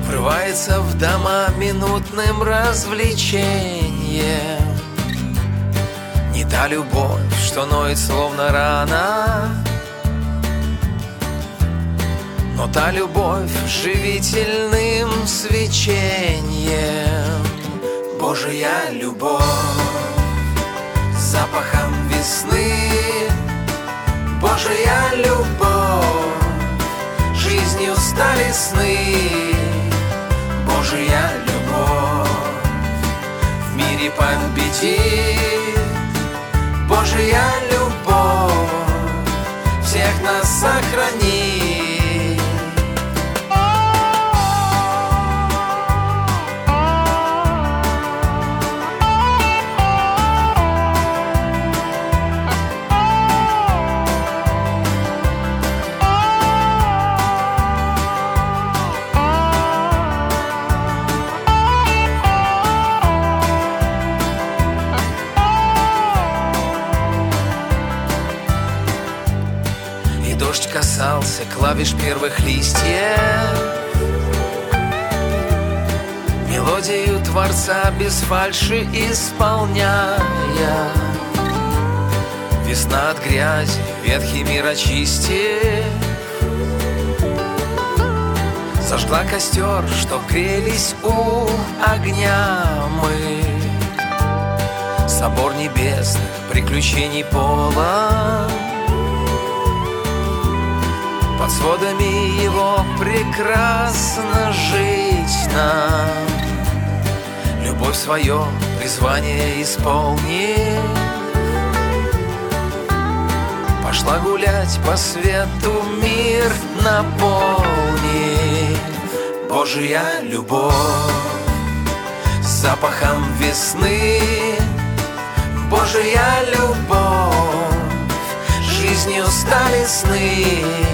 Врывается в дома минутным развлечением. Не та любовь, что ноет словно рана Но та любовь живительным свечением. Божья любовь запахом весны. Божья любовь жизнью стали сны. Божья любовь в мире победит Божья любовь всех нас сохранит касался клавиш первых листьев. Мелодию Творца без фальши исполняя. Весна от грязи, ветхий мир очистив. Зажгла костер, чтоб грелись у огня мы. Собор небесных приключений пола Под сводами его прекрасно жить нам Любовь свое призвание исполни Пошла гулять по свету мир наполни Божья любовь запахом весны. Божья любовь жизнью стали сны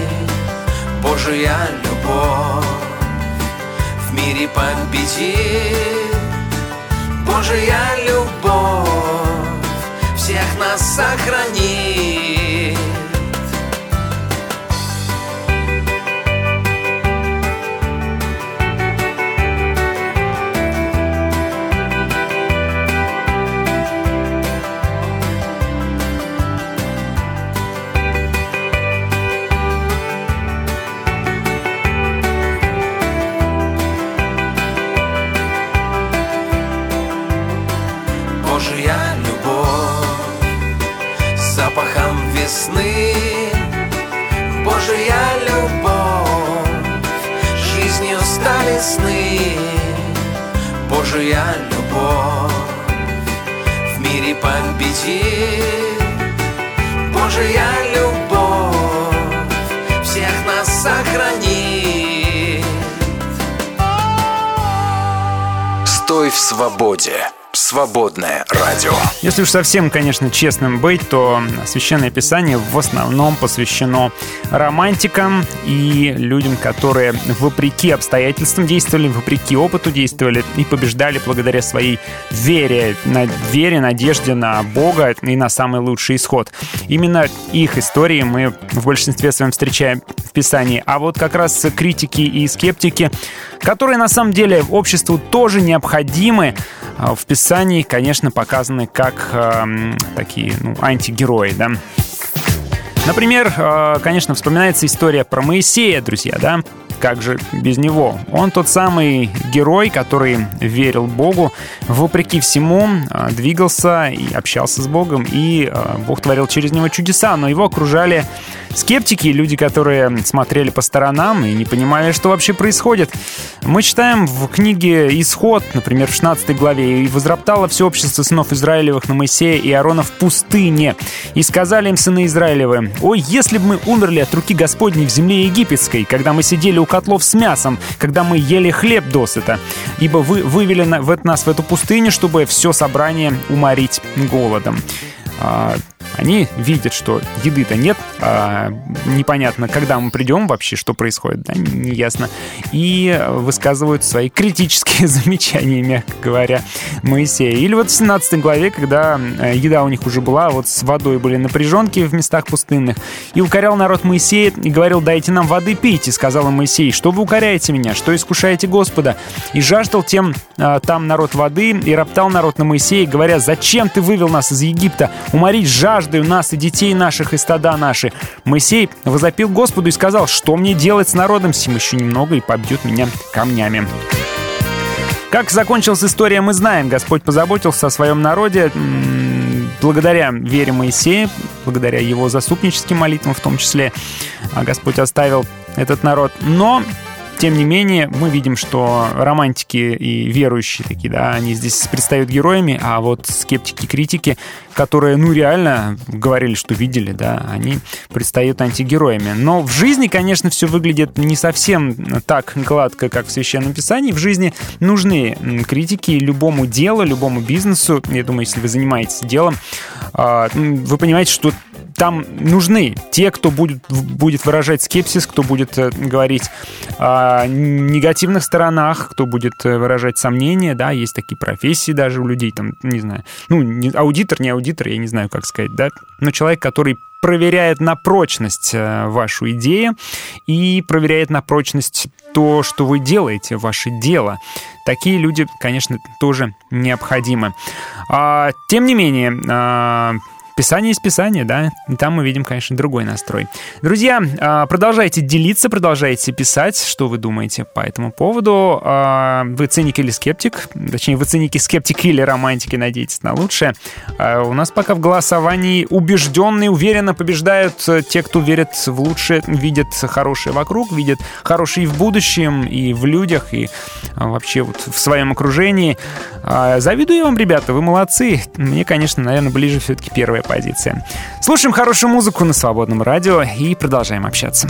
Божья любовь в мире победит. Божья любовь всех нас сохранит Божья любовь в мире победит Божья любовь всех нас сохранит Стой в свободе. Свободное радио. Если уж совсем, конечно, честным быть, то Священное Писание в основном посвящено романтикам и людям, которые вопреки обстоятельствам действовали, вопреки опыту действовали и побеждали благодаря своей вере, на вере, надежде на Бога и на самый лучший исход. Именно их истории мы в большинстве своем встречаем в Писании. А вот как раз критики и скептики, которые на самом деле обществу тоже необходимы, а в Писании, конечно, показаны как э, такие ну, антигерои, да. Например, э, конечно, вспоминается история про Моисея, друзья, да? Как же без него? Он тот самый герой, который верил Богу, вопреки всему э, двигался и общался с Богом, и э, Бог творил через него чудеса, но его окружали скептики, люди, которые смотрели по сторонам и не понимали, что вообще происходит. Мы читаем в книге «Исход», например, в 16 главе, «И возроптало все общество сынов Израилевых на Моисея и Аарона в пустыне. И сказали им сыны Израилевы, «Ой, если бы мы умерли от руки Господней в земле египетской, когда мы сидели у котлов с мясом, когда мы ели хлеб досыта, ибо вы вывели нас в эту пустыню, чтобы все собрание уморить голодом». Они видят, что еды-то нет, а, непонятно, когда мы придем вообще, что происходит, да, неясно. И высказывают свои критические замечания, мягко говоря, Моисея. Или вот в 17 главе, когда э, еда у них уже была, вот с водой были напряженки в местах пустынных, и укорял народ Моисея и говорил, дайте нам воды пить, и сказал им Моисей, что вы укоряете меня, что искушаете Господа? И жаждал тем а, там народ воды, и роптал народ на Моисея, говоря, зачем ты вывел нас из Египта, уморить жаждою нас и детей наших, и стада наши? Моисей возопил Господу и сказал, что мне делать с народом сим еще немного, и побьют меня камнями. Как закончилась история, мы знаем. Господь позаботился о своем народе благодаря вере Моисея, благодаря его заступническим молитвам в том числе. а Господь оставил этот народ. Но тем не менее, мы видим, что романтики и верующие такие, да, они здесь предстают героями, а вот скептики, критики, которые, ну, реально говорили, что видели, да, они предстают антигероями. Но в жизни, конечно, все выглядит не совсем так гладко, как в Священном Писании. В жизни нужны критики любому делу, любому бизнесу. Я думаю, если вы занимаетесь делом, а, вы понимаете, что там нужны те, кто будет, будет выражать скепсис, кто будет э, говорить о негативных сторонах, кто будет э, выражать сомнения, да, есть такие профессии даже у людей, там, не знаю, ну, не, аудитор, не аудитор, я не знаю, как сказать, да, но человек, который проверяет на прочность э, вашу идею и проверяет на прочность то, что вы делаете, ваше дело. Такие люди, конечно, тоже необходимы. А, тем не менее, а, Писание из Писания, да, и там мы видим, конечно, другой настрой. Друзья, а, продолжайте делиться, продолжайте писать, что вы думаете по этому поводу. А, вы циник или скептик, точнее, вы циники, скептики или романтики, надеетесь на лучшее. А, у нас пока в голосовании убежденные, уверенно побеждают те, кто верит в лучшее, видят хорошее вокруг, видят хорошее и в будущем, и в людях, и вообще вот в своем окружении. Завидую вам, ребята, вы молодцы. Мне, конечно, наверное, ближе все-таки первая позиция. Слушаем хорошую музыку на свободном радио и продолжаем общаться.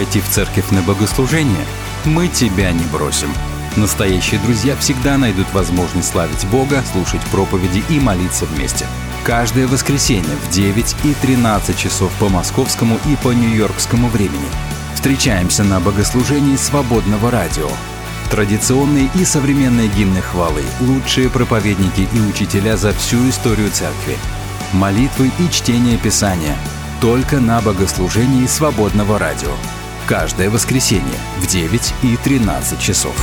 Пойти в церковь на богослужение? Мы тебя не бросим. Настоящие друзья всегда найдут возможность славить Бога, слушать проповеди и молиться вместе. Каждое воскресенье в 9 и 13 часов по московскому и по нью-йоркскому времени. Встречаемся на богослужении свободного радио. Традиционные и современные гимны хвалы, лучшие проповедники и учителя за всю историю церкви. Молитвы и чтение Писания. Только на богослужении свободного радио. Каждое воскресенье в 9 и 13 часов.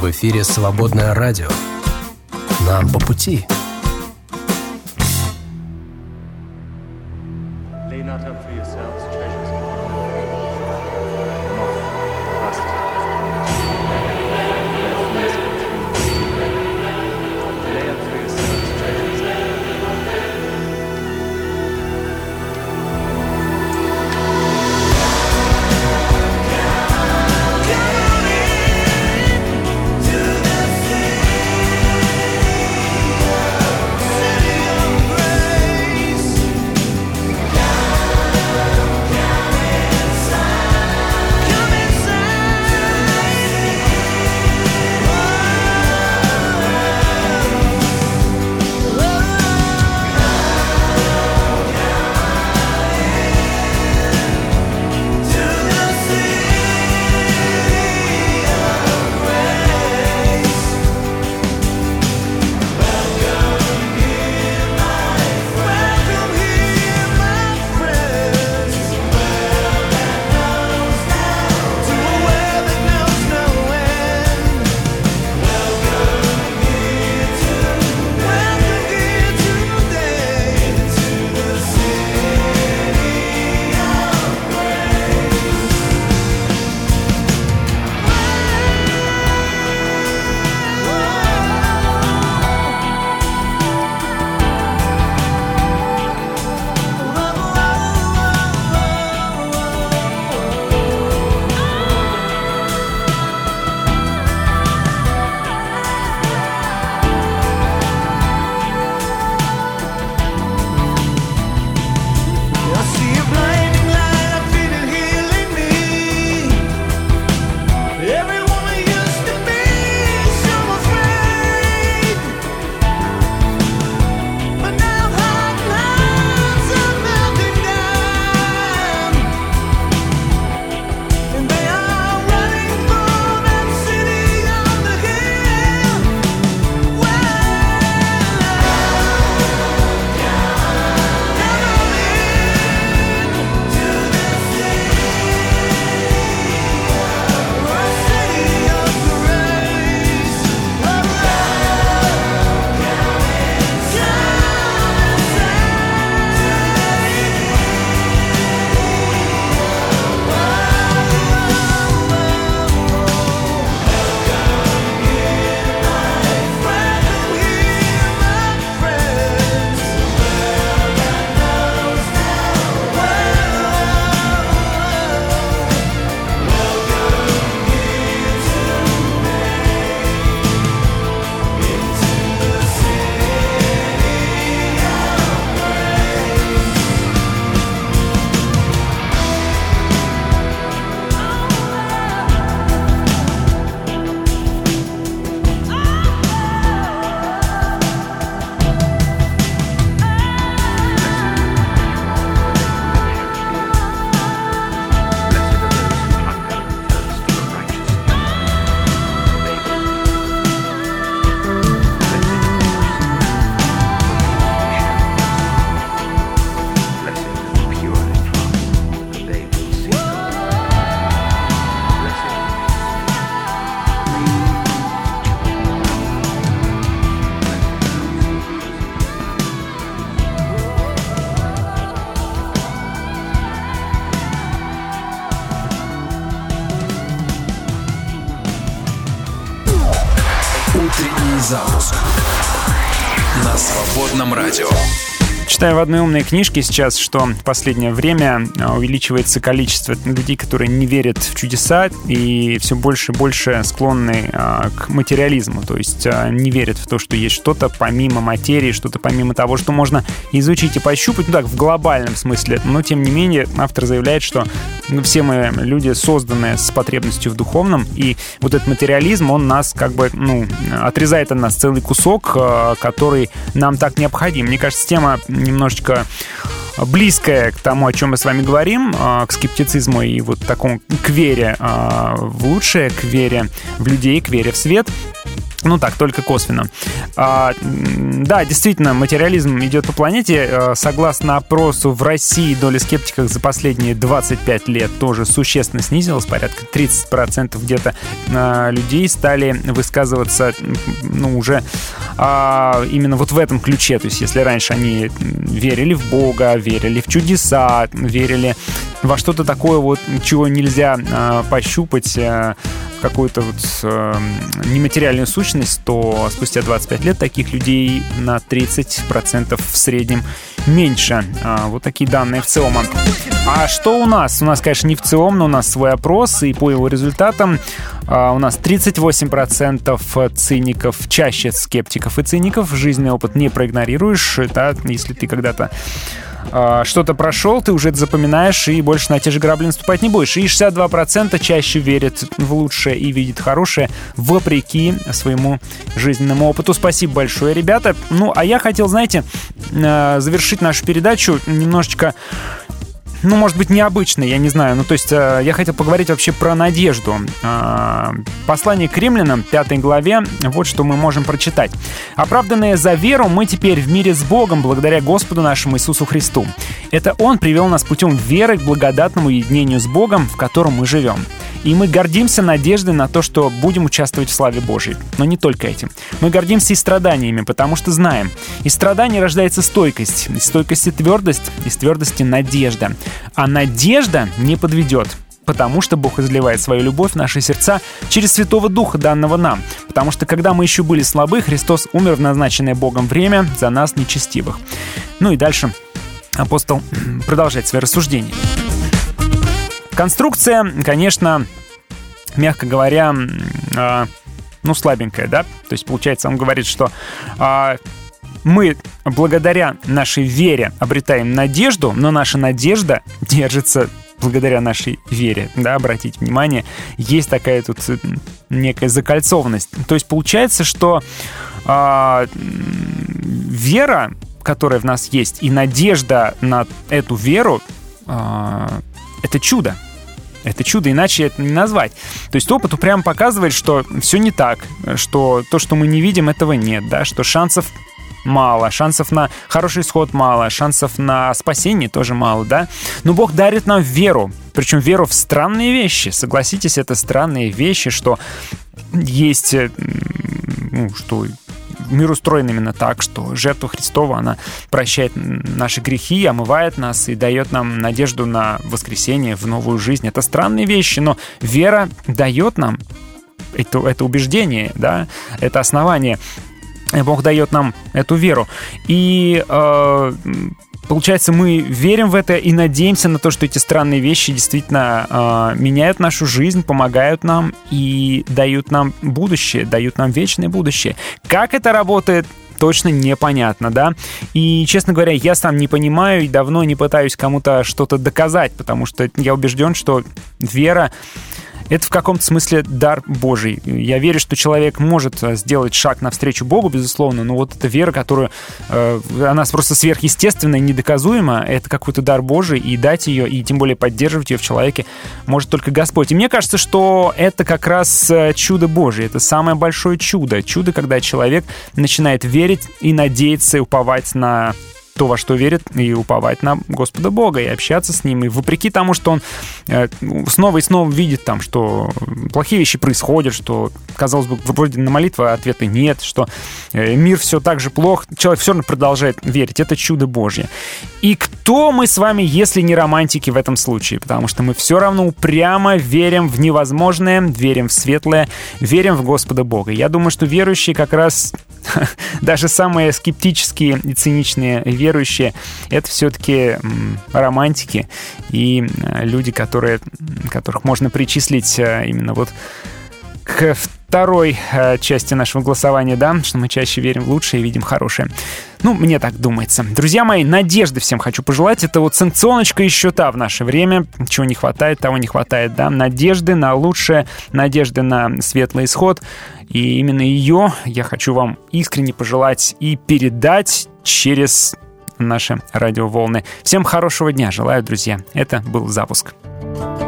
В эфире «Свободное радио». Нам по пути. Книжке сейчас, что в последнее время а, увеличивается количество людей, которые не верят в чудеса и все больше и больше склонны а, к материализму, то есть а, не верят в то, что есть что-то помимо материи, что-то помимо того, что можно изучить и пощупать, ну так, в глобальном смысле. Но, тем не менее, автор заявляет, что ну, все мы люди созданы с потребностью в духовном, и вот этот материализм, он нас как бы, ну, отрезает от нас целый кусок, который нам так необходим. Мне кажется, тема немножечко близкая к тому, о чем мы с вами говорим, а, к скептицизму и вот такому к вере а, в лучшее, к вере в людей, к вере в свет. Ну так, только косвенно. А, да, действительно, материализм идет по планете. А, согласно опросу, в России доля скептиков за последние 25 лет тоже существенно снизилась. Порядка 30% где-то а, людей стали высказываться ну, уже а, именно вот в этом ключе. То есть если раньше они верили в Бога, верили в чудеса, верили во что-то такое вот, чего нельзя а, пощупать, а, какую-то вот э, нематериальную сущность, то спустя 25 лет таких людей на 30% в среднем меньше. А, вот такие данные в ЦИОМа. А что у нас? У нас, конечно, не в ЦИОМ, но у нас свой опрос, и по его результатам у нас 38% циников, чаще скептиков и циников. Жизненный опыт не проигнорируешь, да, если ты когда-то а, что-то прошел, ты уже это запоминаешь и больше на те же грабли наступать не будешь. И 62% чаще верят в лучшее и видят хорошее, вопреки своему жизненному опыту. Спасибо большое, ребята. Ну, а я хотел, знаете, а, завершить нашу передачу немножечко ну, может быть, необычный, я не знаю. Ну, то есть э, я хотел поговорить вообще про надежду. Э, послание к римлянам, пятой главе, вот что мы можем прочитать. «Оправданные за веру, мы теперь в мире с Богом благодаря Господу нашему Иисусу Христу. Это Он привел нас путем веры к благодатному единению с Богом, в котором мы живем. И мы гордимся надеждой на то, что будем участвовать в славе Божьей. Но не только этим. Мы гордимся и страданиями, потому что знаем. Из страданий рождается стойкость, из стойкости твердость, из твердости надежда. А надежда не подведет, потому что Бог изливает свою любовь в наши сердца через Святого Духа, данного нам. Потому что когда мы еще были слабы, Христос умер в назначенное Богом время за нас нечестивых. Ну и дальше апостол продолжает свои рассуждения. Конструкция, конечно, мягко говоря, э, ну, слабенькая, да? То есть, получается, он говорит, что э, мы благодаря нашей вере обретаем надежду, но наша надежда держится благодаря нашей вере, да, обратите внимание, есть такая тут некая закольцованность. То есть получается, что э, вера, которая в нас есть, и надежда на эту веру, э, это чудо. Это чудо, иначе это не назвать. То есть опыт прямо показывает, что все не так, что то, что мы не видим, этого нет, да, что шансов мало, шансов на хороший исход мало, шансов на спасение тоже мало, да? Но Бог дарит нам веру, причем веру в странные вещи. Согласитесь, это странные вещи, что есть, э, ну, что мир устроен именно так, что жертва Христова, она прощает наши грехи, омывает нас и дает нам надежду на воскресение, в новую жизнь. Это странные вещи, но вера дает нам это, это убеждение, да, это основание. Бог дает нам эту веру. И э, Получается, мы верим в это и надеемся на то, что эти странные вещи действительно э, меняют нашу жизнь, помогают нам и дают нам будущее, дают нам вечное будущее. Как это работает, точно непонятно, да. И, честно говоря, я сам не понимаю и давно не пытаюсь кому-то что-то доказать, потому что я убежден, что вера это в каком-то смысле дар Божий. Я верю, что человек может э, сделать шаг навстречу Богу, безусловно, но вот эта вера, которая, э, она просто сверхъестественная, недоказуема, это какой-то дар Божий, и дать ее, и тем более поддерживать ее в человеке может только Господь. И мне кажется, что это как раз э, чудо Божие, это самое большое чудо. Чудо, когда человек начинает верить и надеяться, и уповать на то, во что верит, и уповать на Господа Бога, и общаться с Ним. И вопреки тому, что он э, снова и снова видит там, что плохие вещи происходят, что, казалось бы, вроде на молитву ответа нет, что э, мир все так же плох, человек все равно продолжает верить. Это чудо Божье. И кто мы с вами, если не романтики в этом случае? Потому что мы все равно упрямо верим в невозможное, верим в светлое, верим в Господа Бога. Я думаю, что верующие как раз даже самые скептические и циничные верующие — это все-таки романтики и э, люди, которые, которых можно причислить э, именно вот к второй э, части нашего голосования, да, что мы чаще верим в лучшее и видим хорошее. Ну, мне так думается. Друзья мои, надежды всем хочу пожелать. Это вот санкционочка еще та в наше время. Чего не хватает, того не хватает, да. Надежды на лучшее, надежды на светлый исход. И именно ее я хочу вам искренне пожелать и передать через наши радиоволны. Всем хорошего дня желаю, друзья. Это был запуск. душу мне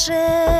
омой водой свежей.